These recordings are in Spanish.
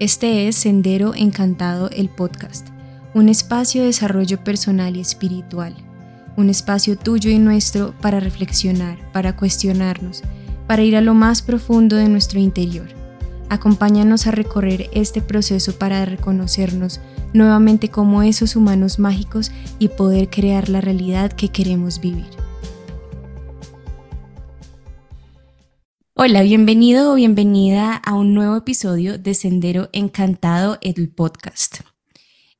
Este es Sendero Encantado el podcast, un espacio de desarrollo personal y espiritual, un espacio tuyo y nuestro para reflexionar, para cuestionarnos, para ir a lo más profundo de nuestro interior. Acompáñanos a recorrer este proceso para reconocernos nuevamente como esos humanos mágicos y poder crear la realidad que queremos vivir. Hola, bienvenido o bienvenida a un nuevo episodio de Sendero Encantado, el podcast.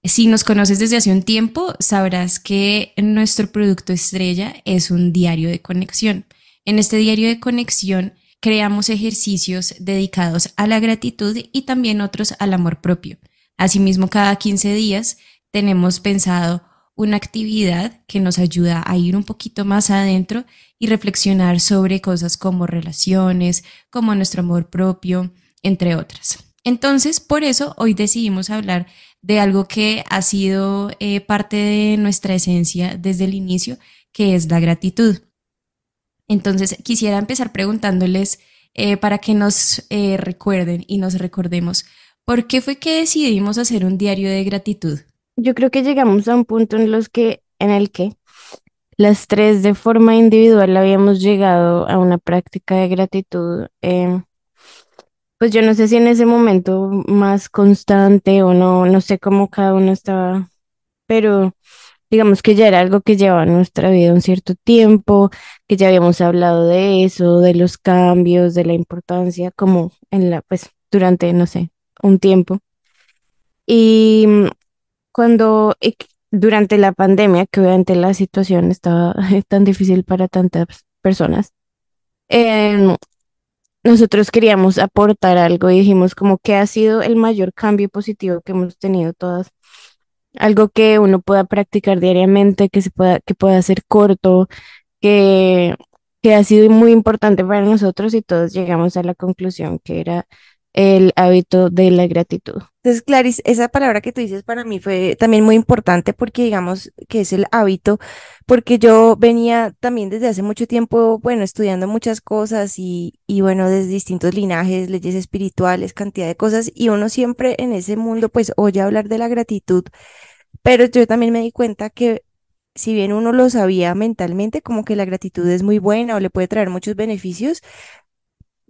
Si nos conoces desde hace un tiempo, sabrás que nuestro producto estrella es un diario de conexión. En este diario de conexión creamos ejercicios dedicados a la gratitud y también otros al amor propio. Asimismo, cada 15 días tenemos pensado una actividad que nos ayuda a ir un poquito más adentro y reflexionar sobre cosas como relaciones, como nuestro amor propio, entre otras. Entonces, por eso hoy decidimos hablar de algo que ha sido eh, parte de nuestra esencia desde el inicio, que es la gratitud. Entonces, quisiera empezar preguntándoles eh, para que nos eh, recuerden y nos recordemos, ¿por qué fue que decidimos hacer un diario de gratitud? Yo creo que llegamos a un punto en los que, en el que las tres de forma individual habíamos llegado a una práctica de gratitud. Em, pues yo no sé si en ese momento más constante o no, no sé cómo cada uno estaba, pero digamos que ya era algo que llevaba nuestra vida un cierto tiempo, que ya habíamos hablado de eso, de los cambios, de la importancia, como en la, pues durante, no sé, un tiempo. Y cuando durante la pandemia, que obviamente la situación estaba tan difícil para tantas personas, em, nosotros queríamos aportar algo y dijimos como que ha sido el mayor cambio positivo que hemos tenido todas. Algo que uno pueda practicar diariamente, que se pueda, que pueda ser corto, que, que ha sido muy importante para nosotros y todos llegamos a la conclusión que era el hábito de la gratitud. Entonces, Clarice, esa palabra que tú dices para mí fue también muy importante porque digamos que es el hábito, porque yo venía también desde hace mucho tiempo, bueno, estudiando muchas cosas y, y bueno, desde distintos linajes, leyes espirituales, cantidad de cosas, y uno siempre en ese mundo pues oye hablar de la gratitud, pero yo también me di cuenta que si bien uno lo sabía mentalmente, como que la gratitud es muy buena o le puede traer muchos beneficios,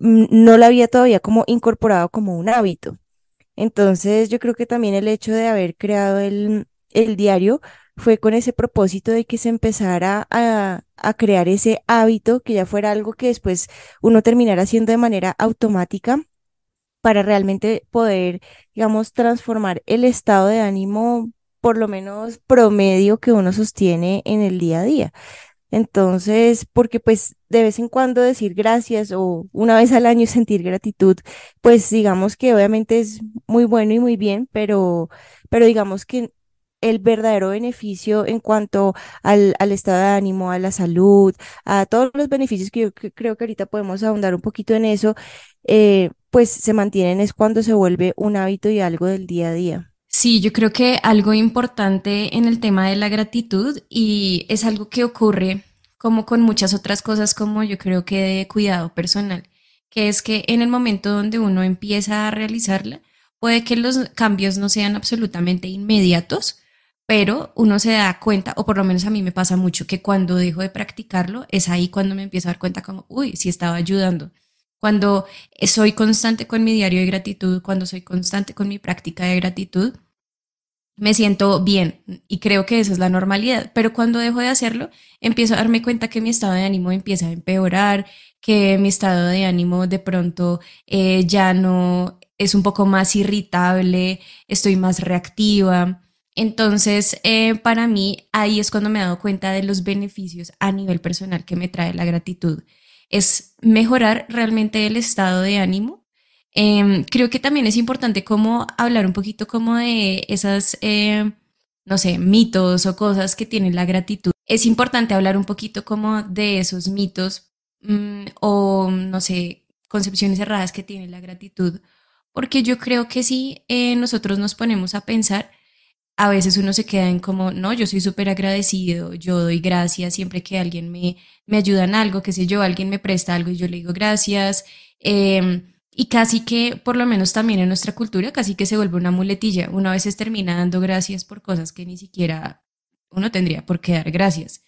no la había todavía como incorporado como un hábito. Entonces yo creo que también el hecho de haber creado el, el diario fue con ese propósito de que se empezara a, a, crear ese hábito, que ya fuera algo que después uno terminara haciendo de manera automática para realmente poder, digamos, transformar el estado de ánimo por lo menos promedio que uno sostiene en el día a día. Entonces, porque pues de vez en cuando decir gracias o una vez al año sentir gratitud, pues digamos que obviamente es muy bueno y muy bien, pero, pero digamos que el verdadero beneficio en cuanto al, al estado de ánimo, a la salud, a todos los beneficios que yo creo que ahorita podemos ahondar un poquito en eso, eh, pues se mantienen es cuando se vuelve un hábito y algo del día a día. Sí, yo creo que algo importante en el tema de la gratitud y es algo que ocurre como con muchas otras cosas como yo creo que de cuidado personal, que es que en el momento donde uno empieza a realizarla, puede que los cambios no sean absolutamente inmediatos, pero uno se da cuenta, o por lo menos a mí me pasa mucho, que cuando dejo de practicarlo, es ahí cuando me empiezo a dar cuenta como, uy, sí estaba ayudando. Cuando soy constante con mi diario de gratitud, cuando soy constante con mi práctica de gratitud, me siento bien y creo que esa es la normalidad, pero cuando dejo de hacerlo, empiezo a darme cuenta que mi estado de ánimo empieza a empeorar, que mi estado de ánimo de pronto eh, ya no es un poco más irritable, estoy más reactiva. Entonces, eh, para mí, ahí es cuando me he dado cuenta de los beneficios a nivel personal que me trae la gratitud. Es mejorar realmente el estado de ánimo Em, creo que también es importante como hablar un poquito como de esas, eh, no sé, mitos o cosas que tienen la gratitud. Es importante hablar un poquito como de esos mitos mm, o, no sé, concepciones erradas que tiene la gratitud, porque yo creo que si eh, nosotros nos ponemos a pensar, a veces uno se queda en como, no, yo soy súper agradecido, yo doy gracias siempre que alguien me, me ayuda en algo, que sé yo, alguien me presta algo y yo le digo gracias. Eh, y casi que, por lo menos también en nuestra cultura, casi que se vuelve una muletilla. Una vez veces termina dando gracias por cosas que ni siquiera uno tendría por qué dar gracias.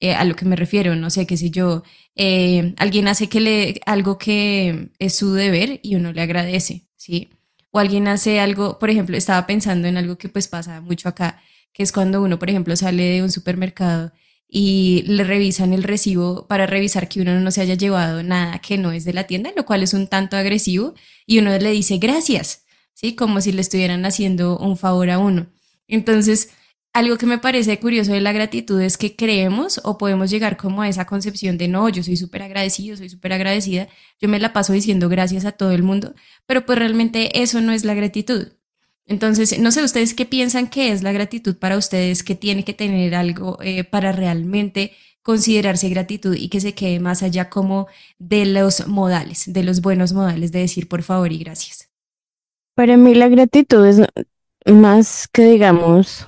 Eh, a lo que me refiero, no sé, qué sé yo, eh, alguien hace que le, algo que es su deber y uno le agradece, ¿sí? O alguien hace algo, por ejemplo, estaba pensando en algo que pues pasa mucho acá, que es cuando uno, por ejemplo, sale de un supermercado y le revisan el recibo para revisar que uno no se haya llevado nada que no es de la tienda, lo cual es un tanto agresivo, y uno le dice gracias, ¿sí? Como si le estuvieran haciendo un favor a uno. Entonces, algo que me parece curioso de la gratitud es que creemos o podemos llegar como a esa concepción de no, yo soy súper agradecido, soy súper agradecida, yo me la paso diciendo gracias a todo el mundo, pero pues realmente eso no es la gratitud. Entonces, no sé ustedes qué piensan que es la gratitud para ustedes, que tiene que tener algo eh, para realmente considerarse gratitud y que se quede más allá como de los modales, de los buenos modales de decir por favor y gracias. Para mí la gratitud es más que digamos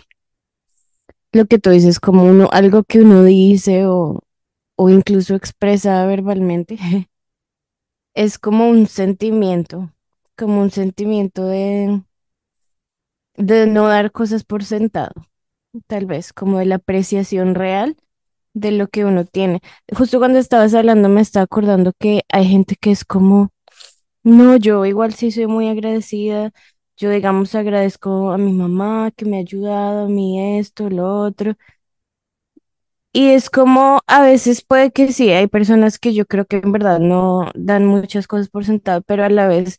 lo que tú dices, como uno, algo que uno dice o, o incluso expresa verbalmente, es como un sentimiento, como un sentimiento de, de no dar cosas por sentado, tal vez, como de la apreciación real de lo que uno tiene. Justo cuando estabas hablando me estaba acordando que hay gente que es como, no, yo igual sí soy muy agradecida, yo, digamos, agradezco a mi mamá que me ha ayudado, a mí esto, lo otro. Y es como a veces puede que sí, hay personas que yo creo que en verdad no dan muchas cosas por sentado, pero a la vez,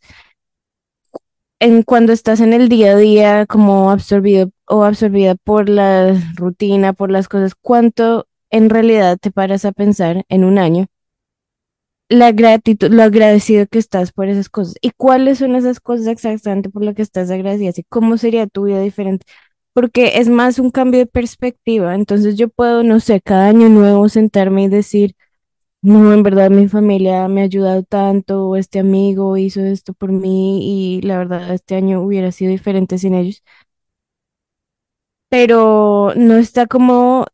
en cuando estás en el día a día como absorbido o absorbida por la rutina, por las cosas, ¿cuánto en realidad te paras a pensar en un año? La gratitud, lo agradecido que estás por esas cosas. ¿Y cuáles son esas cosas exactamente por las que estás agradecida? ¿Y cómo sería tu vida diferente? Porque es más un cambio de perspectiva. Entonces yo puedo, no sé, cada año nuevo sentarme y decir, no, en verdad mi familia me ha ayudado tanto, este amigo hizo esto por mí y la verdad este año hubiera sido diferente sin ellos. Pero no está como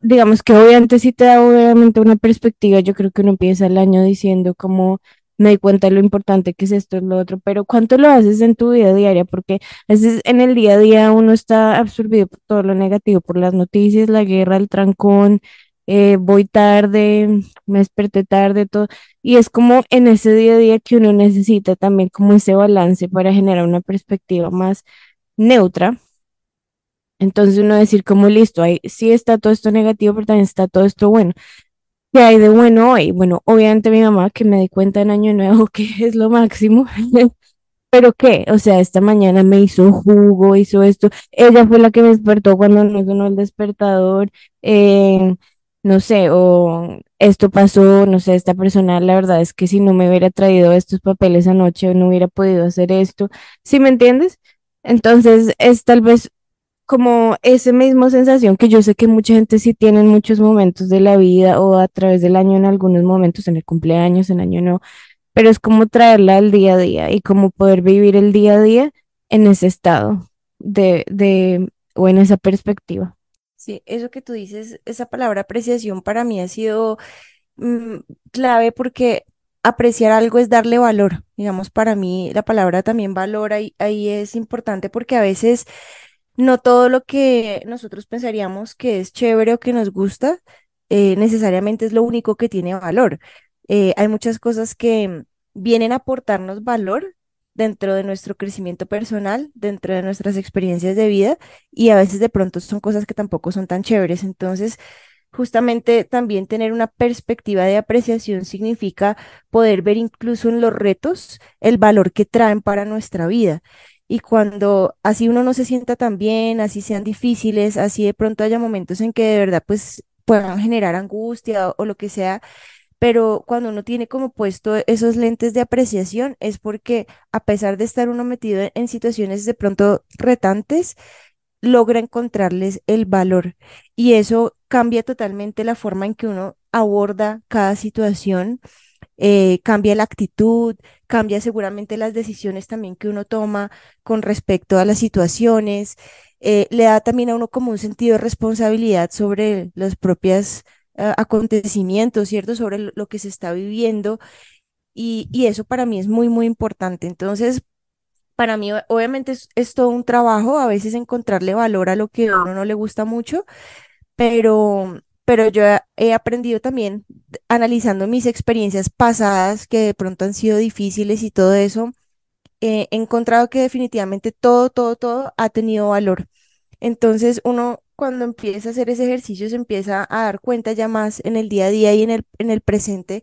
digamos que obviamente sí te da obviamente una perspectiva, yo creo que uno empieza el año diciendo como me di cuenta de lo importante que es esto, es lo otro, pero ¿cuánto lo haces en tu vida diaria? Porque a veces en el día a día uno está absorbido por todo lo negativo, por las noticias, la guerra, el trancón, eh, voy tarde, me desperté tarde, todo, y es como en ese día a día que uno necesita también como ese balance para generar una perspectiva más neutra entonces uno decir como listo, ahí sí está todo esto negativo, pero también está todo esto bueno. ¿Qué hay de bueno hoy? Bueno, obviamente mi mamá que me di cuenta en Año Nuevo que es lo máximo. Pero qué, o sea, esta mañana me hizo jugo, hizo esto. Ella fue la que me despertó cuando no sonó el despertador. Eh, no sé, o esto pasó, no sé, esta persona, la verdad es que si no me hubiera traído estos papeles anoche, no hubiera podido hacer esto. ¿Sí me entiendes? Entonces, es tal vez como esa misma sensación que yo sé que mucha gente sí tiene en muchos momentos de la vida o a través del año en algunos momentos, en el cumpleaños, en año no, pero es como traerla al día a día y como poder vivir el día a día en ese estado de, de o en esa perspectiva. Sí, eso que tú dices, esa palabra apreciación para mí ha sido mm, clave porque apreciar algo es darle valor. Digamos, para mí la palabra también valor ahí, ahí es importante porque a veces no todo lo que nosotros pensaríamos que es chévere o que nos gusta eh, necesariamente es lo único que tiene valor. Eh, hay muchas cosas que vienen a aportarnos valor dentro de nuestro crecimiento personal, dentro de nuestras experiencias de vida y a veces de pronto son cosas que tampoco son tan chéveres. Entonces, justamente también tener una perspectiva de apreciación significa poder ver incluso en los retos el valor que traen para nuestra vida. Y cuando así uno no se sienta tan bien, así sean difíciles, así de pronto haya momentos en que de verdad pues puedan generar angustia o, lo que sea, pero cuando uno tiene como puesto esos lentes de apreciación es porque a pesar de estar uno metido en situaciones de pronto retantes, logra encontrarles el valor. Y eso cambia totalmente la forma en que uno aborda cada situación eh, cambia la actitud, cambia seguramente las decisiones también que uno toma con respecto a las situaciones, eh, le da también a uno como un sentido de responsabilidad sobre los propios eh, acontecimientos, ¿cierto? Sobre lo que se está viviendo. y, y eso para mí es muy, muy importante. Entonces, para mí obviamente es, es todo un trabajo, a veces encontrarle valor a lo que a uno no le gusta mucho, pero, pero yo he aprendido también, analizando mis experiencias pasadas que de pronto han sido difíciles y todo eso, he encontrado que definitivamente todo, todo, todo ha tenido valor. Entonces uno cuando empieza a hacer ese ejercicio se empieza a dar cuenta ya más en el día a día y en el, en el presente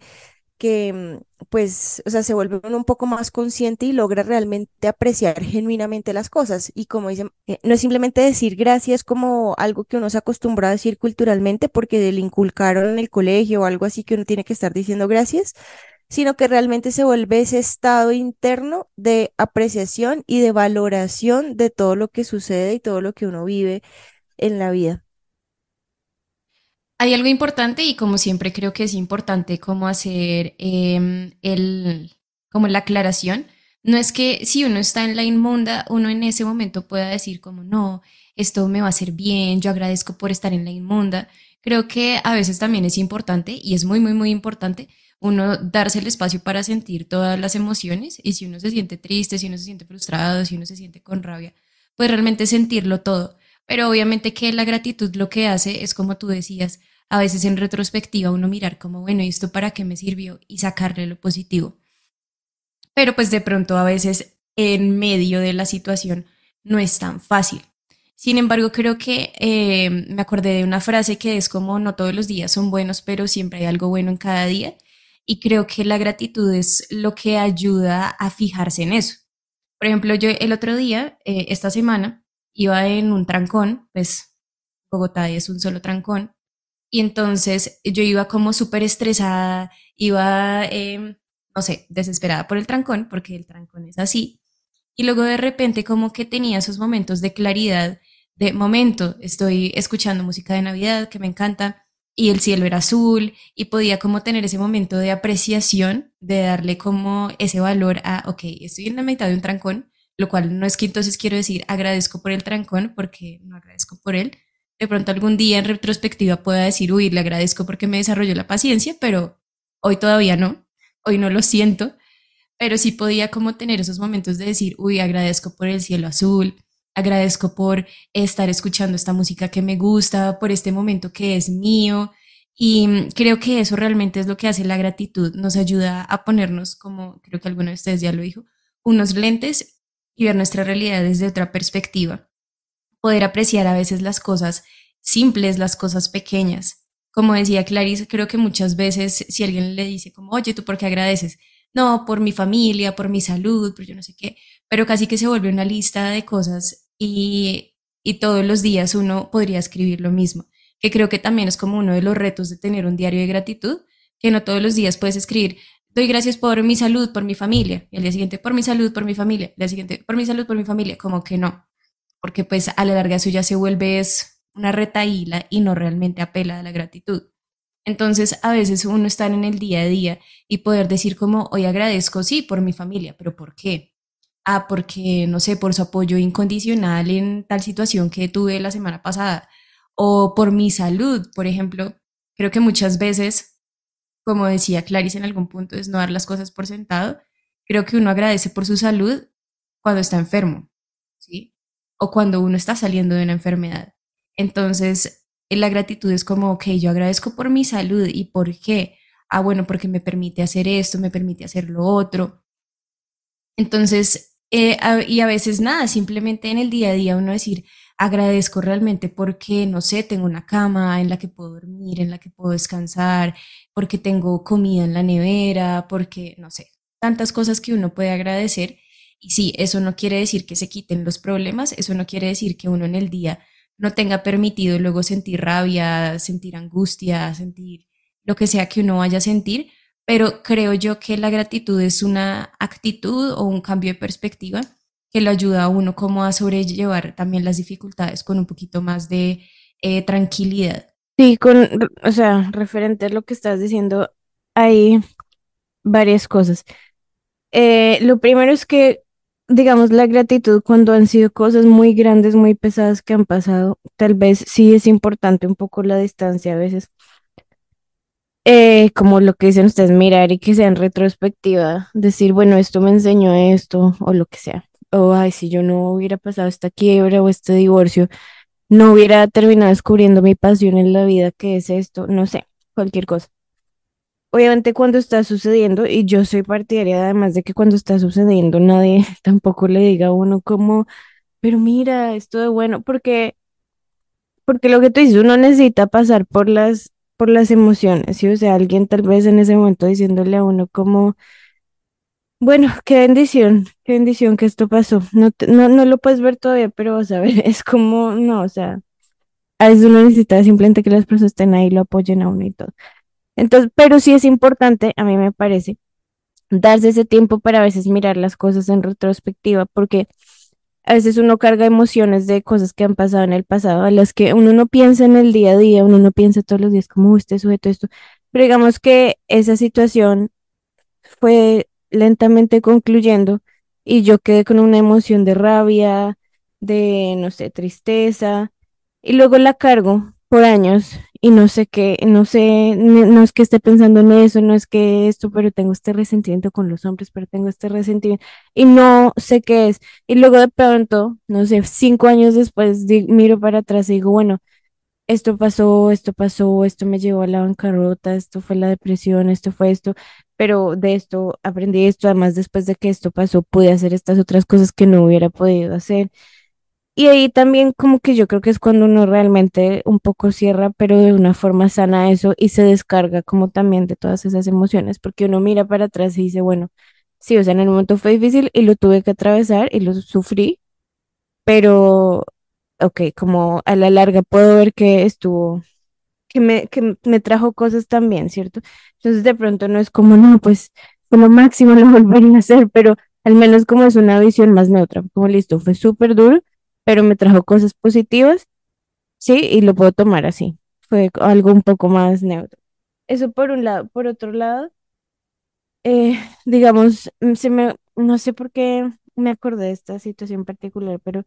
que mm, pues, o sea, se vuelve uno un poco más consciente y logra realmente apreciar genuinamente las cosas. Y como dicen, eh, no es simplemente decir gracias como algo que uno se acostumbra a decir culturalmente porque le inculcaron en el colegio o algo así que uno tiene que estar diciendo gracias, sino que realmente se vuelve ese estado interno de apreciación y de valoración de todo lo que sucede y todo lo que uno vive en la vida. Hay algo importante y como siempre creo que es importante como hacer em, el, como la aclaración. No es que si uno está en la inmunda, uno en ese momento pueda decir como no, esto me va a hacer bien, yo agradezco por estar en la inmunda. Creo que a veces también es importante y es muy, muy, muy importante uno darse el espacio para sentir todas las emociones y si uno se siente triste, si uno se siente frustrado, si uno se siente con rabia, pues realmente sentirlo todo. Pero obviamente que la gratitud lo que hace es como tú decías, a veces en retrospectiva uno mirar como, bueno, ¿y esto para qué me sirvió? Y sacarle lo positivo. Pero pues de pronto a veces en medio de la situación no es tan fácil. Sin embargo, creo que eh, me acordé de una frase que es como, no todos los días son buenos, pero siempre hay algo bueno en cada día. Y creo que la gratitud es lo que ayuda a fijarse en eso. Por ejemplo, yo el otro día, eh, esta semana, iba en un trancón, pues Bogotá es un solo trancón, y entonces yo iba como súper estresada, iba, em, no sé, desesperada por el trancón, porque el trancón es así. Y luego de repente como que tenía esos momentos de claridad, de momento, estoy escuchando música de Navidad que me encanta, y el cielo era azul, y podía como tener ese momento de apreciación, de darle como ese valor a, ok, estoy en la mitad de un trancón, lo cual no es que entonces quiero decir agradezco por el trancón, porque no agradezco por él, de pronto algún día en retrospectiva pueda decir, uy, le agradezco porque me desarrolló la paciencia, pero hoy todavía no, hoy no lo siento, pero sí podía como tener esos momentos de decir, uy, agradezco por el cielo azul, agradezco por estar escuchando esta música que me gusta, por este momento que es mío. Y creo que eso realmente es lo que hace la gratitud, nos ayuda a ponernos, como creo que alguno de ustedes ya lo dijo, unos lentes y ver nuestra realidad desde otra perspectiva poder apreciar a veces las cosas simples, las cosas pequeñas. Como decía Clarice, creo que muchas veces si alguien le dice como, oye, ¿tú por qué agradeces? No, por mi familia, por mi salud, por yo no sé qué, pero casi que se vuelve una lista de cosas y, y todos los días uno podría escribir lo mismo, que creo que también es como uno de los retos de tener un diario de gratitud, que no todos los días puedes escribir, doy gracias por mi salud, por mi familia, y al día siguiente, por mi salud, por mi familia, el día siguiente, por mi salud, por mi familia, como que no porque pues a la larga eso ya se vuelve es una retaíla y no realmente apela a la gratitud. Entonces, a veces uno está en el día a día y poder decir como, hoy agradezco, sí, por mi familia, pero ¿por qué? Ah, porque, no sé, por su apoyo incondicional en tal situación que tuve la semana pasada, o por mi salud, por ejemplo. Creo que muchas veces, como decía Clarice en algún punto, es no dar las cosas por sentado. Creo que uno agradece por su salud cuando está enfermo, ¿sí? o cuando uno está saliendo de una enfermedad. Entonces, la gratitud es como, ok, yo agradezco por mi salud y por qué. Ah, bueno, porque me permite hacer esto, me permite hacer lo otro. Entonces, eh, y a veces nada, simplemente en el día a día uno decir, agradezco realmente porque, no sé, tengo una cama en la que puedo dormir, en la que puedo descansar, porque tengo comida en la nevera, porque, no sé, tantas cosas que uno puede agradecer. Y sí, eso no quiere decir que se quiten los problemas, eso no quiere decir que uno en el día no tenga permitido luego sentir rabia, sentir angustia, sentir lo que sea que uno vaya a sentir, pero creo yo que la gratitud es una actitud o un cambio de perspectiva que lo ayuda a uno como a sobrellevar también las dificultades con un poquito más de eh, tranquilidad. Sí, con, o sea, referente a lo que estás diciendo, hay varias cosas. Eh, lo primero es que digamos, la gratitud cuando han sido cosas muy grandes, muy pesadas que han pasado, tal vez sí es importante un poco la distancia a veces. eh, como lo que dicen ustedes, mirar y que sea en retrospectiva, decir, bueno, esto me enseñó esto o lo que sea. O, ay, si yo no hubiera pasado esta quiebra o este divorcio, no hubiera terminado descubriendo mi pasión en la vida, que es esto, no sé, cualquier cosa. Obviamente cuando está sucediendo, y yo soy partidaria además de que cuando está sucediendo nadie tampoco le diga a uno como, pero mira, esto de bueno, porque, porque lo que tú dices, uno necesita pasar por las, por las emociones, ¿sí? O sea, alguien tal vez en ese momento diciéndole a uno como, bueno, qué bendición, qué bendición que esto pasó. No, te- no, no lo puedes ver todavía, pero vas a ver, es como, no, o sea, a veces uno necesita simplemente que las personas estén ahí lo apoyen a uno y todo. Entonces, pero sí es importante, a mí me parece, darse ese tiempo para a veces mirar las cosas en retrospectiva, porque a veces uno carga emociones de cosas que han pasado en el pasado, a las que uno no piensa en el día a día, uno no piensa todos los días como "Uy, este sujeto esto, pero digamos que esa situación fue lentamente concluyendo y yo quedé con una emoción de rabia, de, no sé, tristeza, y luego la cargo por años y no sé qué, no sé, no, es que esté pensando en eso, no es que esto, pero tengo este resentimiento con los hombres, pero tengo este resentimiento y no sé qué es. Y luego de pronto, no sé, cinco años después, miro para atrás y digo, bueno, esto pasó, esto pasó, esto me llevó a la bancarrota, esto fue la depresión, esto fue esto, pero de esto aprendí esto, además después de que esto pasó, pude hacer estas otras cosas que no hubiera podido hacer. Y ahí también como que yo creo que es cuando uno realmente un poco cierra, pero de una forma sana eso y se descarga como también de todas esas emociones, porque uno mira para atrás y dice, bueno, sí, o sea, en el momento fue difícil y lo tuve que atravesar y lo sufrí, pero, ok, como a la larga puedo ver que estuvo que me, que me trajo cosas también, ¿cierto? Entonces de pronto no es como, no, pues como máximo lo volvería a hacer, pero al menos como es una visión más neutra, como listo, fue súper duro, pero me trajo cosas positivas, sí, y lo puedo tomar así, fue algo un poco más neutro. Eso por un lado, por otro lado, eh, digamos, mm, se me, no sé por qué me acordé de esta situación particular, pero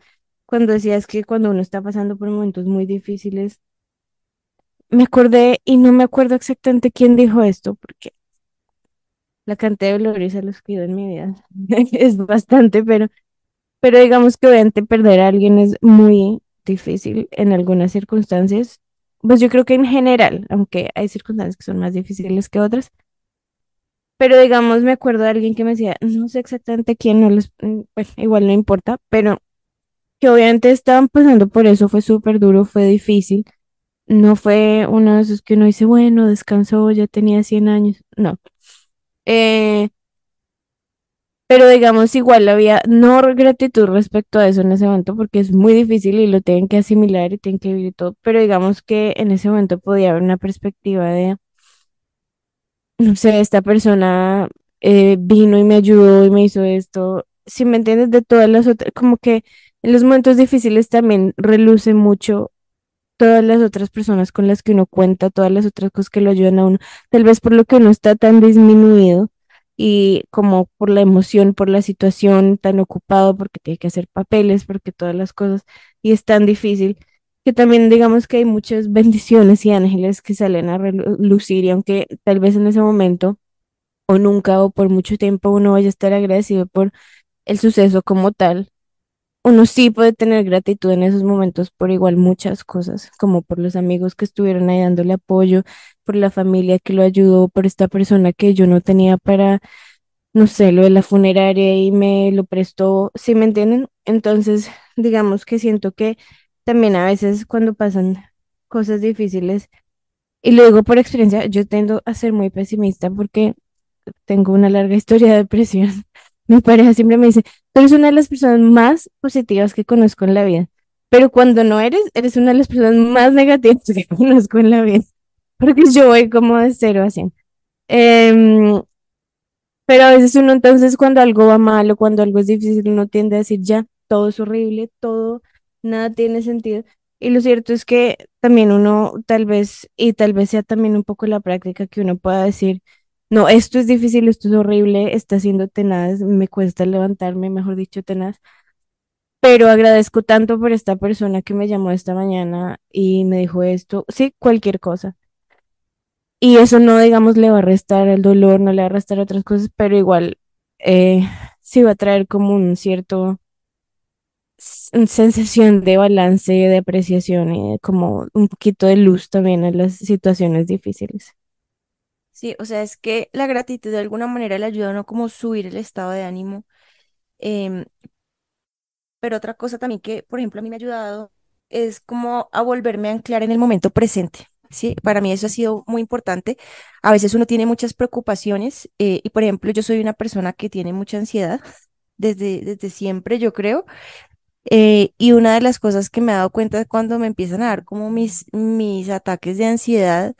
cuando decías que cuando uno está pasando por momentos muy difíciles, me acordé y no me acuerdo exactamente quién dijo esto, porque la cantidad de dolores a los que he ido en mi vida. Es bastante, pero, pero digamos que obviamente perder a alguien es muy difícil en algunas circunstancias. Pues yo creo que en general, aunque hay circunstancias que son más difíciles que otras, pero digamos, me acuerdo de alguien que me decía, no sé exactamente quién, no les, mm, bueno, igual no importa, pero que obviamente estaban pasando por eso, fue súper duro, fue difícil No fue uno de esos que uno dice, bueno, descansó, ya tenía 100 años. No. Eh, pero digamos, igual había no gratitud respecto a eso en ese momento, porque es muy difícil y lo tienen que asimilar y tienen que vivir todo. Pero digamos que en ese momento podía haber una perspectiva de, no sé, esta persona eh, vino y me ayudó y me hizo esto. Si me entiendes, de todas las otras, como que en los momentos difíciles también reluce mucho todas las otras personas con las que uno cuenta, todas las otras cosas que lo ayudan a uno, tal vez por lo que uno está tan disminuido y como por la emoción, por la situación, tan ocupado porque tiene que hacer papeles, porque todas las cosas, y es tan difícil, que también digamos que hay muchas bendiciones y ángeles que salen a relucir y aunque tal vez en ese momento o nunca o por mucho tiempo uno vaya a estar agradecido por el suceso como tal uno sí puede tener gratitud en esos momentos por igual muchas cosas, como por los amigos que estuvieron ahí dándole apoyo, por la familia que lo ayudó, por esta persona que yo no tenía para, no sé, lo de la funeraria y me lo prestó, ¿sí me entienden? Entonces, digamos que siento que también a veces cuando pasan cosas difíciles, y lo digo por experiencia, yo tendo a ser muy pesimista porque tengo una larga historia de depresión. Mi pareja siempre me dice, tú eres una de las personas más positivas que conozco en la vida, pero cuando no eres, eres una de las personas más negativas que conozco en la vida, porque yo voy como de cero a cien. Em, pero a veces uno entonces cuando algo va mal o cuando algo es difícil, uno tiende a decir, ya, todo es horrible, todo, nada tiene sentido. Y lo cierto es que también uno tal vez, y tal vez sea también un poco la práctica que uno pueda decir, no, esto es difícil, esto es horrible, está siendo tenaz, me cuesta levantarme, mejor dicho, tenaz, pero agradezco tanto por esta persona que me llamó esta mañana y me dijo esto, sí, cualquier cosa. Y eso no, digamos, le va a restar el dolor, no le va a restar otras cosas, pero igual eh, sí va a traer como un cierto sensación de balance, de apreciación y como un poquito de luz también en las situaciones difíciles. Sí, o sea, es que la gratitud de alguna manera le ayuda a uno como subir el estado de ánimo. Em, pero otra cosa también que, por ejemplo, a mí me ha ayudado es como a volverme a anclar en el momento presente. Sí, para mí eso ha sido muy importante. A veces uno tiene muchas preocupaciones eh, y, por ejemplo, yo soy una persona que tiene mucha ansiedad desde, desde siempre, yo creo. Eh, y una de las cosas que me he dado cuenta cuando me empiezan a dar como mis, mis ataques de ansiedad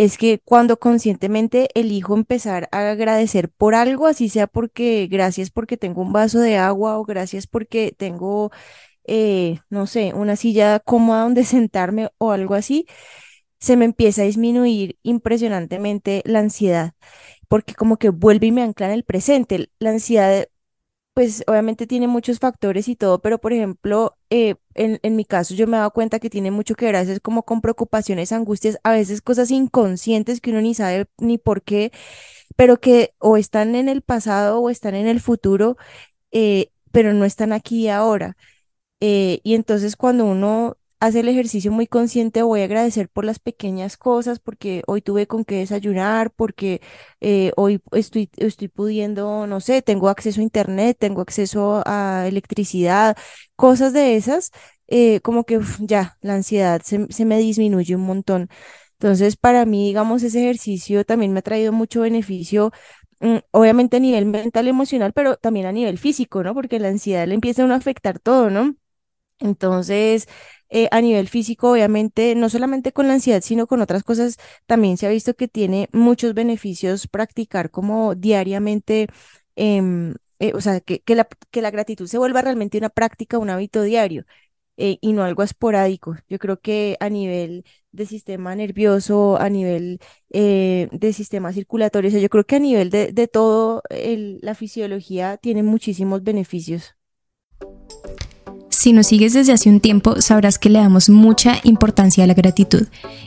es que cuando conscientemente elijo empezar a agradecer por algo, así sea porque gracias porque tengo un vaso de agua o gracias porque tengo, eh, no sé, una silla cómoda donde sentarme o algo así, se me empieza a disminuir impresionantemente la ansiedad, porque como que vuelve y me ancla en el presente. La ansiedad pues obviamente tiene muchos factores y todo, pero por ejemplo, eh, en, en, mi caso yo me he dado cuenta que tiene mucho que ver a veces como con preocupaciones, angustias, a veces cosas inconscientes que uno ni sabe ni por qué, pero que o están en el pasado o están en el futuro, eh, pero no están aquí ahora. Eh, y entonces cuando uno hace el ejercicio muy consciente, voy a agradecer por las pequeñas cosas, porque hoy tuve con qué desayunar, porque eh, hoy estoy, estoy pudiendo, no sé, tengo acceso a internet, tengo acceso a electricidad, cosas de esas, eh, como que ya la ansiedad se, se me disminuye un montón. Entonces, para mí, digamos, ese ejercicio también me ha traído mucho beneficio mm, obviamente a nivel mental, emocional, pero también a nivel físico, ¿no? Porque la ansiedad le empieza a uno a afectar todo, ¿no? Entonces, eh, a nivel físico, obviamente, no solamente con la ansiedad, sino con otras cosas, también se ha visto que tiene muchos beneficios practicar como diariamente, em, eh, o sea, que, la, gratitud se vuelva realmente una práctica, un hábito diario. Eh, y no algo esporádico. Yo creo que a nivel de sistema nervioso, a nivel de sistema circulatorio, yo creo que a nivel de, de todo el, la fisiología tiene muchísimos beneficios. Si nos sigues desde hace un tiempo, sabrás que le damos mucha importancia a la gratitud.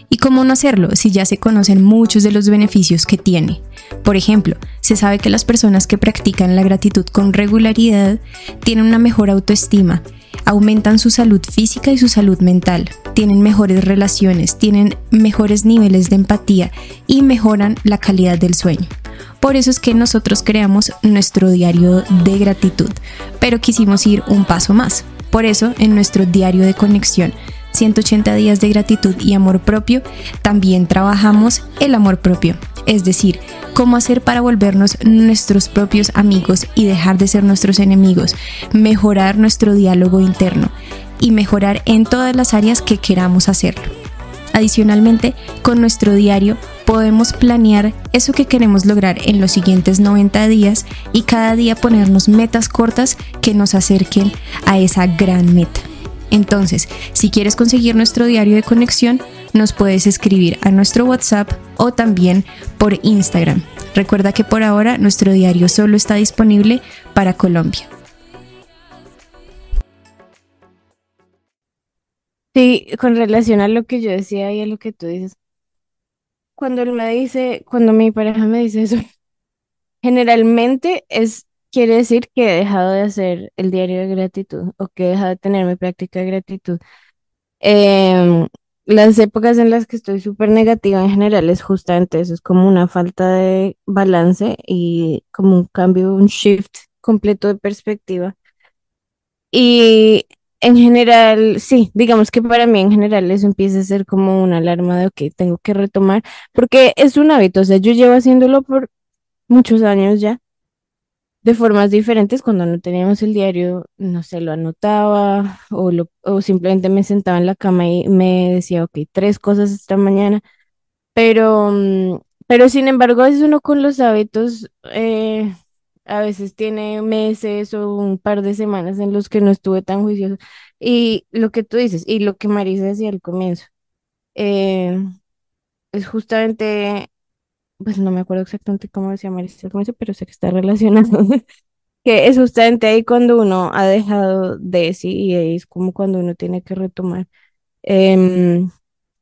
¿Y cómo no hacerlo si ya se conocen muchos de los beneficios que tiene? Por ejemplo, se sabe que las personas que practican la gratitud con regularidad tienen una mejor autoestima, aumentan su salud física y su salud mental, tienen mejores relaciones, tienen mejores niveles de empatía y mejoran la calidad del sueño. Por eso es que nosotros creamos nuestro diario de gratitud, pero quisimos ir un paso más. Por eso, en nuestro diario de conexión, 180 días de gratitud y amor propio, también trabajamos el amor propio, es decir, cómo hacer para volvernos nuestros propios amigos y dejar de ser nuestros enemigos, mejorar nuestro diálogo interno y mejorar en todas las áreas que queramos hacerlo. Adicionalmente, con nuestro diario podemos planear eso que queremos lograr en los siguientes 90 días y cada día ponernos metas cortas que nos acerquen a esa gran meta. Entonces, si quieres conseguir nuestro diario de conexión, nos puedes escribir a nuestro WhatsApp o también por Instagram. Recuerda que por ahora nuestro diario solo está disponible para Colombia. Sí, con relación a lo que yo decía y a lo que tú dices, cuando él me dice, cuando mi pareja me dice eso, generalmente es, quiere decir que he dejado de hacer el diario de gratitud o que he dejado de tener mi práctica de gratitud. Em, las épocas en las que estoy súper negativa en general es justamente eso, es como una falta de balance y como un cambio, un shift completo de perspectiva. Y en general, sí, digamos que para mí en general eso empieza a ser como una alarma de, ok, tengo que retomar, porque es un hábito, o sea, yo llevo haciéndolo por muchos años ya, de formas diferentes, cuando no teníamos el diario, no sé, lo anotaba o, lo, o simplemente me sentaba en la cama y me decía, ok, tres cosas esta mañana, pero, mm, pero sin embargo, veces uno con los hábitos... Eh, a veces tiene meses o un par de semanas en los que no estuve tan juicioso. Y lo que tú dices, y lo que Marisa decía al comienzo, eh, es justamente, pues no me acuerdo exactamente cómo decía Marisa al comienzo, pero sé que está relacionado. que es justamente ahí cuando uno ha dejado de sí y es como cuando uno tiene que retomar. Em,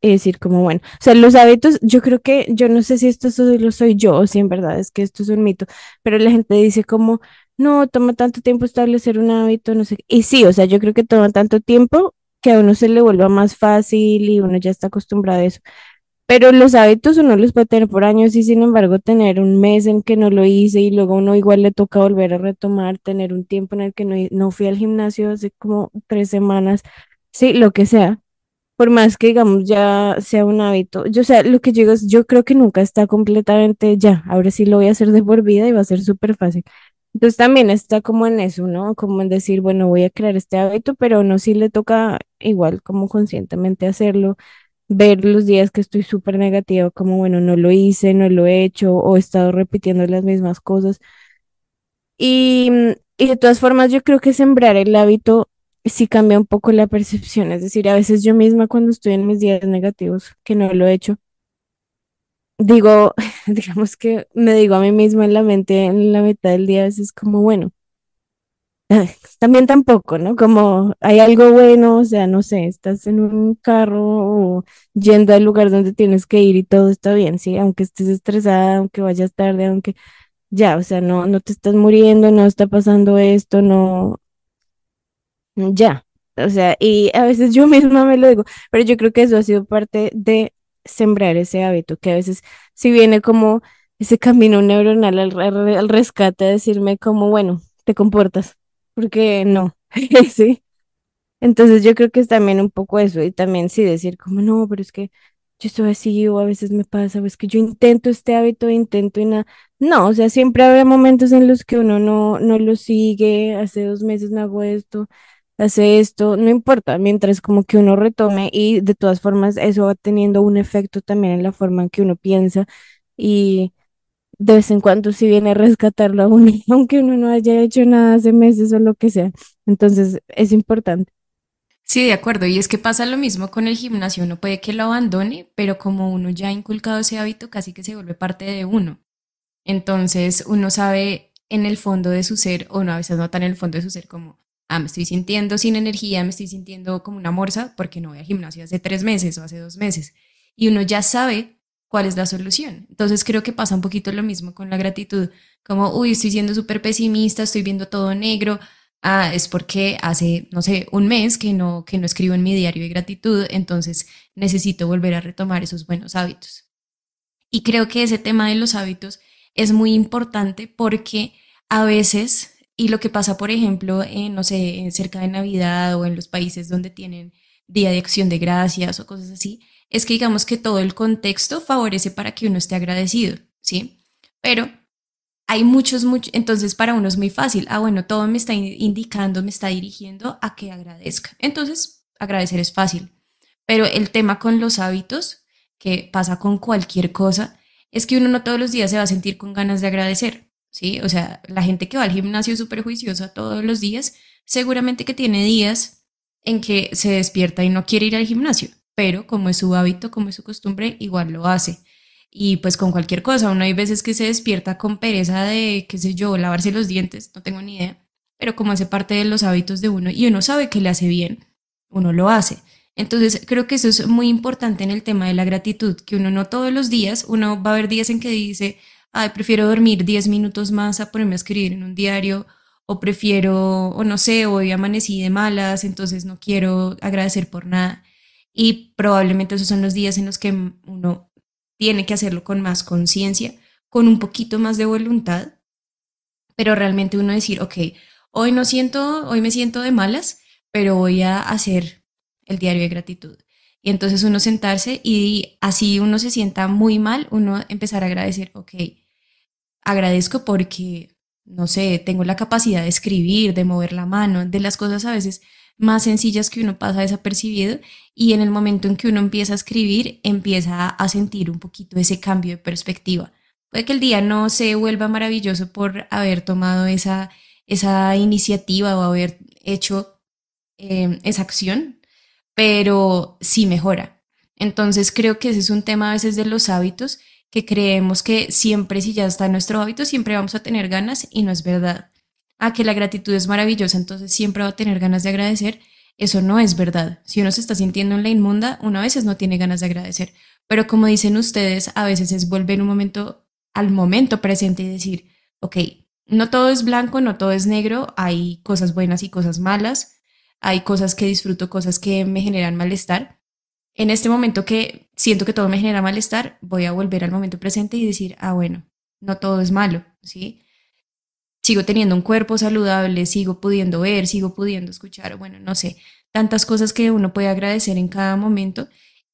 y decir como, bueno, o sea, los hábitos, yo creo que, yo no sé si esto solo soy yo o si en verdad es que esto es un mito, pero la gente dice como, no, toma tanto tiempo establecer un hábito, no sé, y sí, o sea, yo creo que toma tanto tiempo que a uno se le vuelva más fácil y uno ya está acostumbrado a eso. Pero los hábitos uno los puede tener por años y sin embargo tener un mes en que no lo hice y luego uno igual le toca volver a retomar, tener un tiempo en el que no, no fui al gimnasio hace como tres semanas, sí, lo que sea por más que digamos ya sea un hábito, yo o sea, lo que digo es, yo creo que nunca está completamente ya, ahora sí lo voy a hacer de por vida y va a ser súper fácil. Entonces también está como en eso, ¿no? Como en decir, bueno, voy a crear este hábito, pero no si le toca igual como conscientemente hacerlo, ver los días que estoy súper negativa, como bueno, no lo hice, no lo he hecho o he estado repitiendo las mismas cosas. Y, y de todas formas, yo creo que sembrar el hábito sí cambia un poco la percepción. Es decir, a veces yo misma cuando estoy en mis días negativos, que no lo he hecho, digo, digamos que me digo a mí misma en la mente en la mitad del día, a veces como, bueno, también tampoco, ¿no? Como hay algo bueno, o sea, no sé, estás en un carro o yendo al lugar donde tienes que ir y todo está bien, sí, aunque estés estresada, aunque vayas tarde, aunque ya, o sea, no, no te estás muriendo, no está pasando esto, no, ya, o sea, y a veces yo misma me lo digo, pero yo creo que eso ha sido parte de sembrar ese hábito, que a veces si viene como ese camino neuronal al, rescate, a decirme como, bueno, te comportas, porque no, sí. Entonces yo creo que es también un poco eso, y también sí decir como, no, pero es que yo estoy así, o a veces me pasa, o es que yo intento este hábito, intento y nada. No, o sea, siempre habrá momentos en los que uno no, no lo sigue, hace dos meses no hago esto, hace esto, no importa, mientras como que uno retome y de todas formas eso va teniendo un efecto también en la forma en que uno piensa y de vez en cuando si viene a rescatarlo a uno, aunque uno no haya hecho nada hace meses o lo que sea. Entonces es importante. Sí, de acuerdo. Y es que pasa lo mismo con el gimnasio. Uno puede que lo abandone, pero como uno ya ha inculcado ese hábito, casi que se vuelve parte de uno. Entonces uno sabe en el fondo de su ser, o no, a veces no tan en el fondo de su ser como, ah, me estoy sintiendo sin energía, me estoy sintiendo como una morsa porque no voy a gimnasio hace tres meses o hace dos meses. Y uno ya sabe cuál es la solución. Entonces creo que pasa un poquito lo mismo con la gratitud, como, uy, estoy siendo súper pesimista, estoy viendo todo negro. Ah, es porque hace, no sé, un mes que no, que no escribo en mi diario de gratitud, entonces necesito volver a retomar esos buenos hábitos. Y creo que ese tema de los hábitos es muy importante porque a veces y lo que pasa, por ejemplo, en, no sé, cerca de Navidad o en los países donde tienen Día de Acción de Gracias o cosas así, es que digamos que todo el contexto favorece para que uno esté agradecido, ¿sí? Pero hay muchos, entonces para uno es muy fácil, ah, bueno, todo me está indicando, me está dirigiendo a que agradezca. Entonces, agradecer es fácil. Pero el tema con los hábitos, que pasa con cualquier cosa, es que uno no todos los días se va a sentir con ganas de agradecer. ¿Sí? O sea, la gente que va al gimnasio súper juiciosa todos los días, seguramente que tiene días en que se despierta y no quiere ir al gimnasio, pero como es su hábito, como es su costumbre, igual lo hace. Y pues con cualquier cosa, uno hay veces que se despierta con pereza de, qué sé yo, lavarse los dientes, no tengo ni idea, pero como hace parte de los hábitos de uno y uno sabe que le hace bien, uno lo hace. Entonces, creo que eso es muy importante en el tema de la gratitud, que uno no todos los días, uno va a haber días en que dice, ay, prefiero dormir 10 minutos más a ponerme a escribir en un diario, o prefiero, o no sé, hoy amanecí de malas, entonces no quiero agradecer por nada. Y probablemente esos son los días en los que uno tiene que hacerlo con más conciencia, con un poquito más de voluntad, pero realmente uno decir, ok, hoy no siento, hoy me siento de malas, pero voy a hacer el diario de gratitud. Y entonces uno sentarse y así uno se sienta muy mal, uno empezar a agradecer, ok, agradezco porque, no sé, tengo la capacidad de escribir, de mover la mano, de las cosas a veces más sencillas que uno pasa desapercibido y en el momento en que uno empieza a escribir, empieza a sentir un poquito ese cambio de perspectiva. Puede que el día no se vuelva maravilloso por haber tomado esa, esa iniciativa o haber hecho eh, esa acción, pero sí mejora. Entonces creo que ese es un tema a veces de los hábitos que creemos que siempre si ya está en nuestro hábito, siempre vamos a tener ganas y no es verdad. A que la gratitud es maravillosa, entonces siempre va a tener ganas de agradecer. eso no es verdad. Si uno se está sintiendo en la inmunda, uno a veces no tiene ganas de agradecer. Pero como dicen ustedes, a veces es volver un momento al momento presente y decir, ok, no todo es blanco, no todo es negro, hay cosas buenas y cosas malas, hay cosas que disfruto, cosas que me generan malestar. En este momento que siento que todo me genera malestar, voy a volver al momento presente y decir, ah, bueno, no todo es malo, ¿sí? Sigo teniendo un cuerpo saludable, sigo pudiendo ver, sigo pudiendo escuchar, bueno, no sé, tantas cosas que uno puede agradecer en cada momento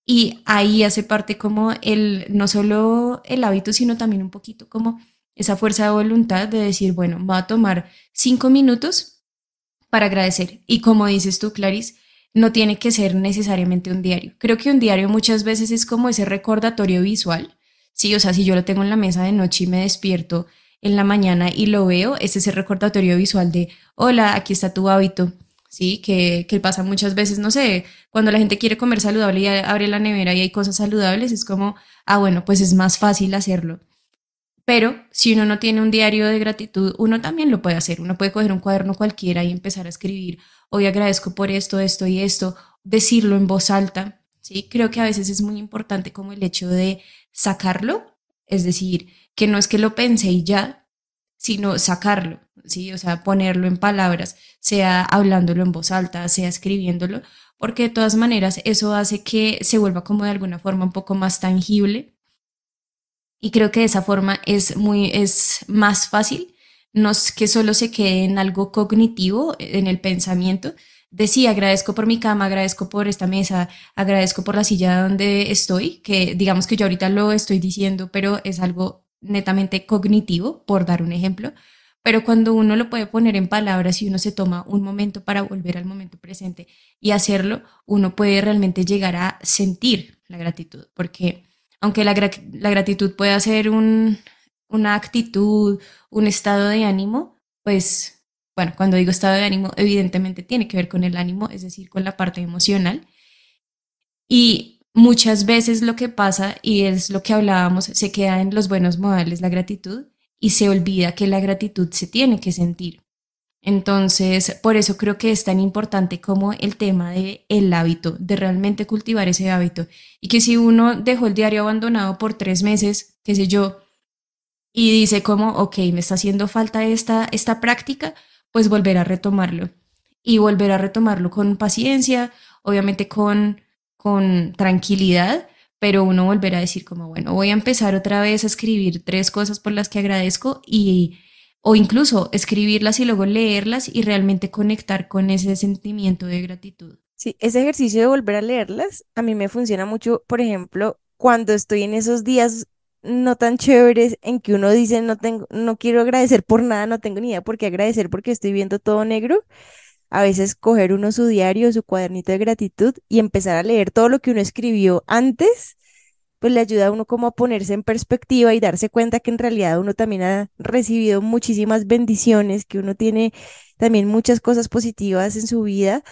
y ahí hace parte como el, no solo el hábito, sino también un poquito como esa fuerza de voluntad de decir, bueno, va a tomar cinco minutos para agradecer. Y como dices tú, Clarice, no tiene que ser necesariamente un diario. Creo que un diario muchas veces es como ese recordatorio visual. Sí, o sea, si yo lo tengo en la mesa de noche y me despierto en la mañana y lo veo, es ese recordatorio visual de, hola, aquí está tu hábito, ¿sí? Que, que pasa muchas veces, no sé, cuando la gente quiere comer saludable y abre la nevera y hay cosas saludables, es como, ah, bueno, pues es más fácil hacerlo. Pero si uno no tiene un diario de gratitud, uno también lo puede hacer. Uno puede coger un cuaderno cualquiera y empezar a escribir, hoy agradezco por esto, esto y esto, decirlo en voz alta. ¿sí? Creo que a veces es muy importante como el hecho de sacarlo, es decir, que no es que lo pense y ya, sino sacarlo, ¿sí? O sea, ponerlo en palabras, sea hablándolo en voz alta, sea escribiéndolo, porque de todas maneras eso hace que se vuelva como de alguna forma un poco más tangible y creo que de esa forma es, muy, es más fácil no es que solo se quede en algo cognitivo, en el pensamiento, de sí, agradezco por mi cama, agradezco por esta mesa, agradezco por la silla donde estoy, que digamos que yo ahorita lo estoy diciendo, pero es algo netamente cognitivo, por dar un ejemplo. Pero cuando uno lo puede poner en palabras y uno se toma un momento para volver al momento presente y hacerlo, uno puede realmente llegar a sentir la gratitud, porque aunque la, gratitud pueda ser una actitud, un estado de ánimo, pues, bueno, cuando digo estado de ánimo, evidentemente tiene que ver con el ánimo, es decir, con la parte emocional. Y muchas veces lo que pasa, y es lo que hablábamos, se queda en los buenos modales la gratitud y se olvida que la gratitud se tiene que sentir. Entonces, por eso creo que es tan importante como el tema de el hábito, de realmente cultivar ese hábito. Y que si uno dejó el diario abandonado por tres meses, qué sé yo, y dice como, ok, me está haciendo falta esta, esta práctica, pues volver a retomarlo. Y volver a retomarlo con paciencia, obviamente con, con tranquilidad, pero uno volverá a decir como, bueno, voy a empezar otra vez a escribir tres cosas por las que agradezco y o incluso escribirlas y luego leerlas y realmente conectar con ese sentimiento de gratitud. Sí, ese ejercicio de volver a leerlas a mí me funciona mucho, por ejemplo, cuando estoy en esos días no tan chéveres en que uno dice no tengo, no quiero agradecer por nada, no tengo ni idea por qué agradecer porque estoy viendo todo negro. A veces coger uno su diario, su cuadernito de gratitud y empezar a leer todo lo que uno escribió antes pues le ayuda a uno como a ponerse en perspectiva y darse cuenta que en realidad uno también ha recibido muchísimas bendiciones, que uno tiene también muchas cosas positivas en su vida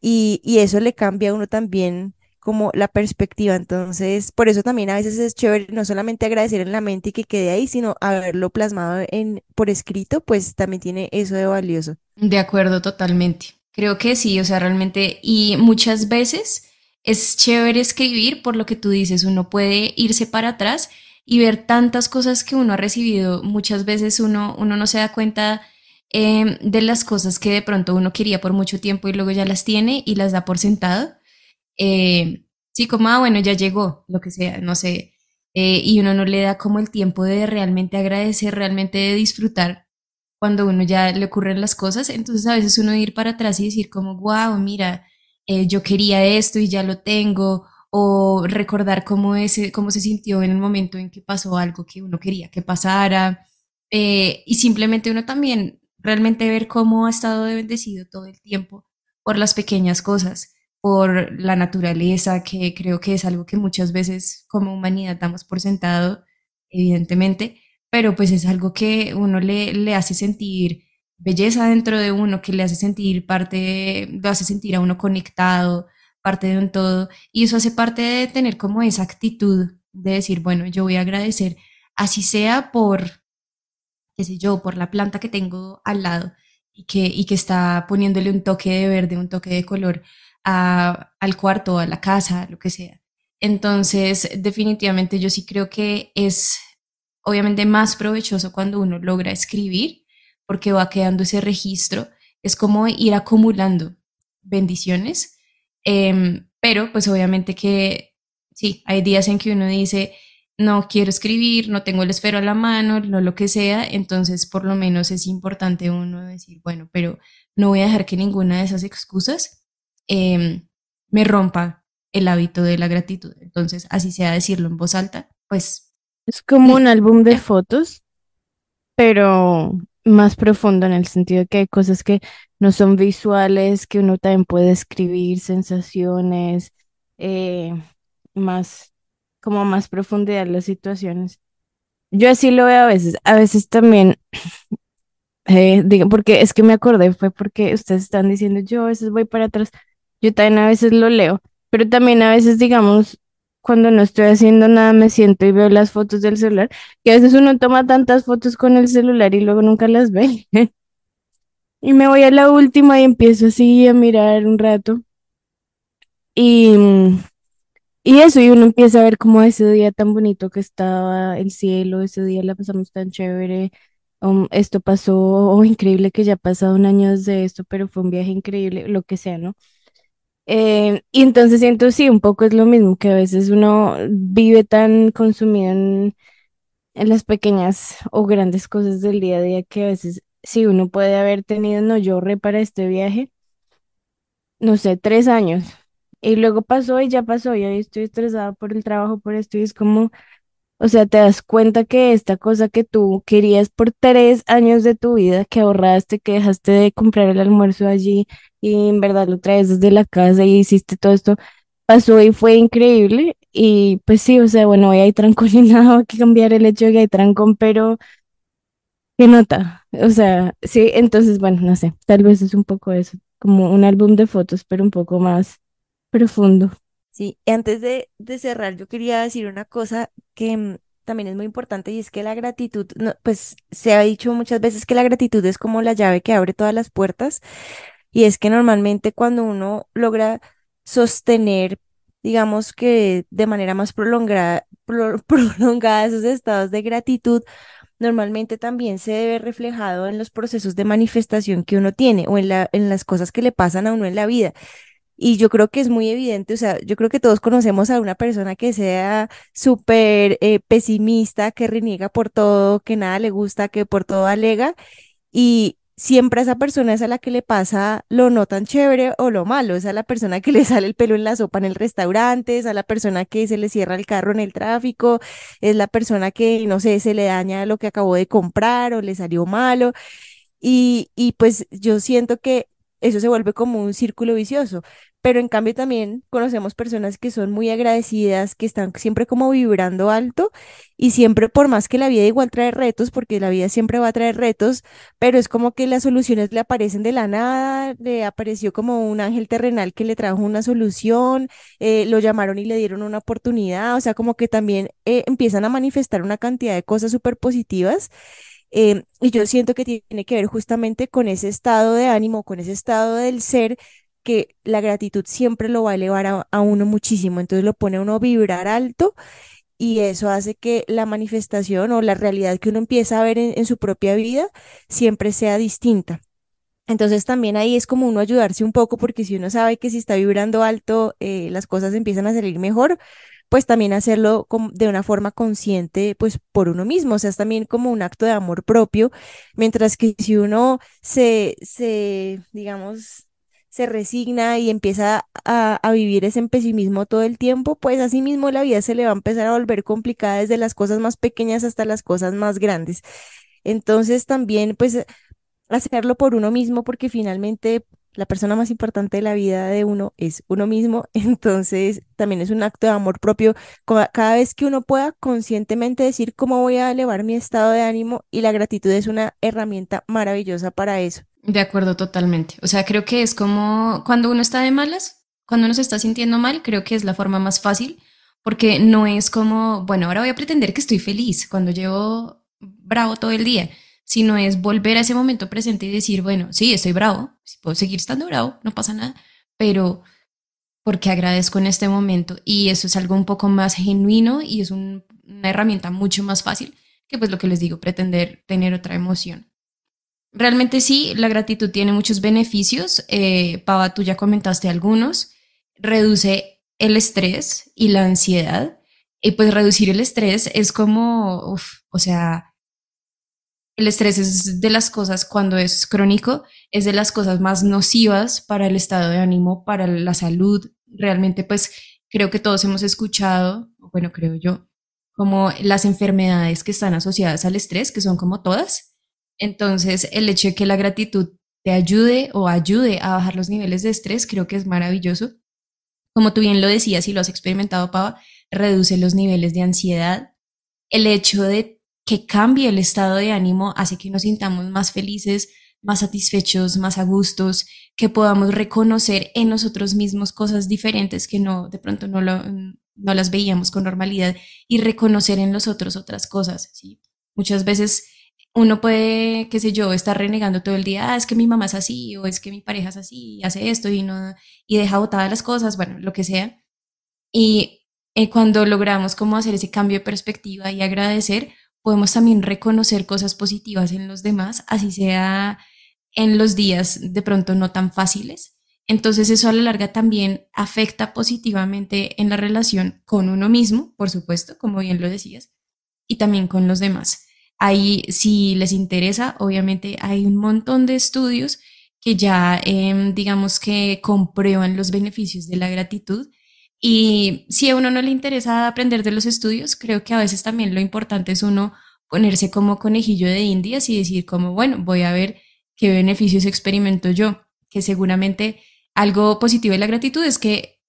y, y eso le cambia a uno también como la perspectiva. Entonces, por eso también a veces es chévere no solamente agradecer en la mente y que quede ahí, sino haberlo plasmado en, por escrito, pues también tiene eso de valioso. De acuerdo, totalmente. Creo que sí, o sea, realmente, y muchas veces es chévere escribir por lo que tú dices, uno puede irse para atrás y ver tantas cosas que uno ha recibido. Muchas veces uno, uno no se da cuenta em, de las cosas que de pronto uno quería por mucho tiempo y luego ya las tiene y las da por sentado. Eh, sí, como, ah, bueno, ya llegó, lo que sea, no sé. Eh, y uno no le da como el tiempo de realmente agradecer, realmente de disfrutar cuando uno ya le ocurren las cosas. Entonces a veces uno ir para atrás y decir como, wow, mira, eh, yo quería esto y ya lo tengo, o recordar cómo, ese, cómo se sintió en el momento en que pasó algo que uno quería que pasara, eh, y simplemente uno también realmente ver cómo ha estado bendecido todo el tiempo por las pequeñas cosas, por la naturaleza, que creo que es algo que muchas veces como humanidad damos por sentado, evidentemente, pero pues es algo que uno le, le hace sentir belleza dentro de uno que le hace sentir parte, lo hace sentir a uno conectado, parte de un todo, y eso hace parte de tener como esa actitud de decir, bueno, yo voy a agradecer, así sea por, qué sé yo, por la planta que tengo al lado, y que, y que está poniéndole un toque de verde, un toque de color al cuarto, a la casa, lo que sea. Entonces, definitivamente yo sí creo que es obviamente más provechoso cuando uno logra escribir, porque va quedando ese registro. Es como ir acumulando bendiciones, em, pero pues obviamente que sí, hay días en que uno dice, no quiero escribir, no tengo el esfero a la mano, no lo que sea, entonces por lo menos es importante uno decir, bueno, pero no voy a dejar que ninguna de esas excusas em, me rompa el hábito de la gratitud. Entonces, así sea decirlo en voz alta, pues... Es como un álbum de fotos, pero más profundo en el sentido de que hay cosas que no son visuales, que uno también puede escribir, sensaciones, eh, más como más profundidad las situaciones. Yo así lo veo a veces, a veces también, eh, digo, porque es que me acordé, fue porque ustedes están diciendo, yo a veces voy para atrás, yo también a veces lo leo, pero también a veces, digamos, cuando no estoy haciendo nada, me siento y veo las fotos del celular, que a veces uno toma tantas fotos con el celular y luego nunca las ve. y me voy a la última y empiezo así a mirar un rato. Y, y eso, y uno empieza a ver como ese día tan bonito que estaba el cielo, ese día la pasamos tan chévere, um, esto pasó, oh, increíble que ya ha pasado un año desde esto, pero fue un viaje increíble, lo que sea, ¿no? Eh, y entonces siento, sí, un poco es lo mismo, que a veces uno vive tan consumido en, las pequeñas o grandes cosas del día a día que a veces sí uno puede haber tenido, no, yo re para este viaje, no sé, tres años y luego pasó y ya pasó, y hoy estoy estresada por el trabajo, por esto, y es como, o sea, te das cuenta que esta cosa que tú querías por tres años de tu vida, que ahorraste, que dejaste de comprar el almuerzo allí, y en verdad lo traes desde la casa y hiciste todo esto, pasó y fue increíble, y pues sí, o sea, bueno, hoy hay trancón y nada, hay que cambiar el hecho de que hay trancón, pero... ¿Qué nota? O sea, sí, entonces, bueno, no sé, tal vez es un poco eso, como un álbum de fotos, pero un poco más profundo. Sí, antes de, de cerrar, yo quería decir una cosa que mm, también es muy importante y es que la gratitud, no, pues se ha dicho muchas veces que la gratitud es como la llave que abre todas las puertas y es que normalmente cuando uno logra sostener, digamos que de manera más prolongada, prolongada esos estados de gratitud, normalmente también se ve reflejado en los procesos de manifestación que uno tiene o en, la, en las cosas que le pasan a uno en la vida. Y yo creo que es muy evidente, o sea, yo creo que todos conocemos a una persona que sea súper eh, pesimista, que reniega por todo, que nada le gusta, que por todo alega. Y siempre esa persona es a la que le pasa lo no tan chévere o lo malo, es a la persona que le sale el pelo en la sopa en el restaurante, es a la persona que se le cierra el carro en el tráfico, es la persona que, no sé, se le daña lo que acabó de comprar o le salió malo. Y, y pues yo siento que eso se vuelve como un círculo vicioso. Pero en cambio también conocemos personas que son muy agradecidas, que están siempre como vibrando alto y siempre por más que la vida igual trae retos, porque la vida siempre va a traer retos, pero es como que las soluciones le aparecen de la nada, le apareció como un ángel terrenal que le trajo una solución, eh, lo llamaron y le dieron una oportunidad, o sea, como que también eh, empiezan a manifestar una cantidad de cosas súper positivas Em, y yo siento que tiene que ver justamente con ese estado de ánimo, con ese estado del ser, que la gratitud siempre lo va a elevar a, uno muchísimo. Entonces lo pone a uno a vibrar alto y eso hace que la manifestación o la realidad que uno empieza a ver en, su propia vida siempre sea distinta. Entonces también ahí es como uno ayudarse un poco porque si uno sabe que si está vibrando alto, eh, las cosas empiezan a salir mejor, pues también hacerlo de una forma consciente, pues por uno mismo, o sea, es también como un acto de amor propio, mientras que si uno se, se digamos, se resigna y empieza a, a, vivir ese pesimismo todo el tiempo, pues así mismo la vida se le va a empezar a volver complicada desde las cosas más pequeñas hasta las cosas más grandes. Entonces también, pues, hacerlo por uno mismo, porque finalmente la persona más importante de la vida de uno es uno mismo, entonces también es un acto de amor propio. Cada vez que uno pueda conscientemente decir cómo voy a elevar mi estado de ánimo y la gratitud es una herramienta maravillosa para eso. De acuerdo, totalmente. O sea, creo que es como cuando uno está de malas, cuando uno se está sintiendo mal, creo que es la forma más fácil porque no es como, bueno, ahora voy a pretender que estoy feliz cuando llevo bravo todo el día sino es volver a ese momento presente y decir, bueno, sí, estoy bravo, puedo seguir estando bravo, no pasa nada, pero porque agradezco en este momento y eso es algo un poco más genuino y es una herramienta mucho más fácil que pues lo que les digo, pretender tener otra emoción. Realmente sí, la gratitud tiene muchos beneficios. Eh, Pava, tú ya comentaste algunos. Reduce el estrés y la ansiedad. Y pues reducir el estrés es como, o sea, el estrés es de las cosas, cuando es crónico, es de las cosas más nocivas para el estado de ánimo, para la salud. Realmente, pues creo que todos hemos escuchado, bueno, creo yo, como las enfermedades que están asociadas al estrés, que son como todas. Entonces, el hecho de que la gratitud te ayude o ayude a bajar los niveles de estrés, creo que es maravilloso. Como tú bien lo decías y lo has experimentado, Pava, reduce los niveles de ansiedad. El hecho de que cambie el estado de ánimo hace que nos sintamos más felices, más satisfechos, más a gustos, que podamos reconocer en nosotros mismos cosas diferentes que no, de pronto no, lo, no las veíamos con normalidad y reconocer en los otros otras cosas. ¿sí? Muchas veces uno puede, qué sé yo, estar renegando todo el día, ah, es que mi mamá es así, o es que mi pareja es así, y hace esto y no, y deja botadas las cosas, bueno, lo que sea. Y eh, cuando logramos como hacer ese cambio de perspectiva y agradecer, podemos también reconocer cosas positivas en los demás, así sea en los días de pronto no tan fáciles. Entonces eso a la larga también afecta positivamente en la relación con uno mismo, por supuesto, como bien lo decías, y también con los demás. Ahí, si les interesa, obviamente hay un montón de estudios que ya, em, digamos que comprueban los beneficios de la gratitud. Y si a uno no le interesa aprender de los estudios, creo que a veces también lo importante es uno ponerse como conejillo de indias y decir como, bueno, voy a ver qué beneficios experimento yo, que seguramente algo positivo de la gratitud es que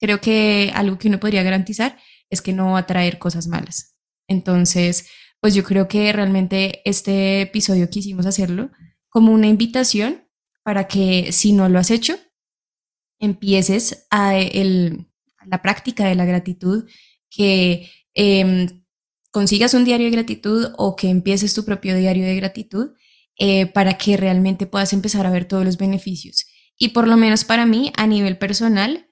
creo que algo que uno podría garantizar es que no va a traer cosas malas. Entonces, pues yo creo que realmente este episodio quisimos hacerlo como una invitación para que si no lo has hecho, empieces a, la práctica de la gratitud, que em, consigas un diario de gratitud o que empieces tu propio diario de gratitud eh, para que realmente puedas empezar a ver todos los beneficios. Y por lo menos para mí, a nivel personal,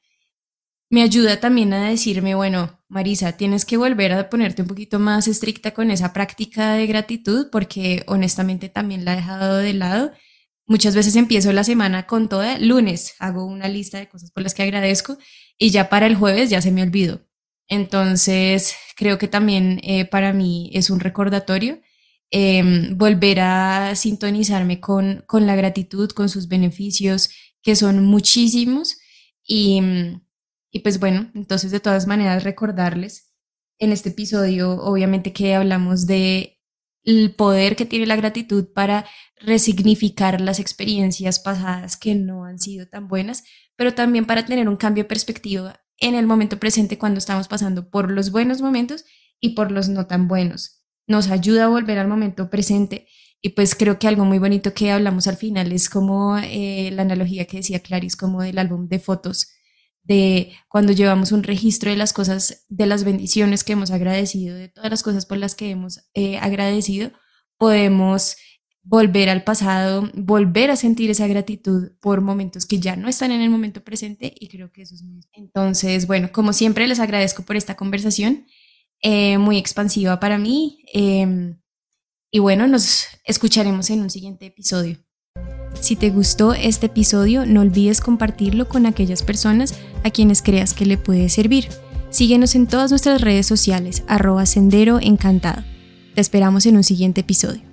me ayuda también a decirme, bueno, Marisa, tienes que volver a ponerte un poquito más estricta con esa práctica de gratitud porque honestamente también la he dejado de lado. Muchas veces empiezo la semana con toda, lunes hago una lista de cosas por las que agradezco y ya para el jueves ya se me olvidó. Entonces, creo que también eh, para mí es un recordatorio em, volver a sintonizarme con, con la gratitud, con sus beneficios, que son muchísimos. Y, y pues bueno, entonces de todas maneras recordarles en este episodio, obviamente que hablamos de el poder que tiene la gratitud para resignificar las experiencias pasadas que no han sido tan buenas, pero también para tener un cambio de perspectiva en el momento presente cuando estamos pasando por los buenos momentos y por los no tan buenos. Nos ayuda a volver al momento presente y pues creo que algo muy bonito que hablamos al final es como eh, la analogía que decía Clarice, como del álbum de fotos, de cuando llevamos un registro de las cosas, de las bendiciones que hemos agradecido, de todas las cosas por las que hemos eh, agradecido, podemos volver al pasado, volver a sentir esa gratitud por momentos que ya no están en el momento presente y creo que eso es muy... Entonces, bueno, como siempre les agradezco por esta conversación, eh, muy expansiva para mí. Em, y bueno, nos escucharemos en un siguiente episodio. Si te gustó este episodio, no olvides compartirlo con aquellas personas a quienes creas que le puede servir. Síguenos en todas nuestras redes sociales, arroba sendero encantado. Te esperamos en un siguiente episodio.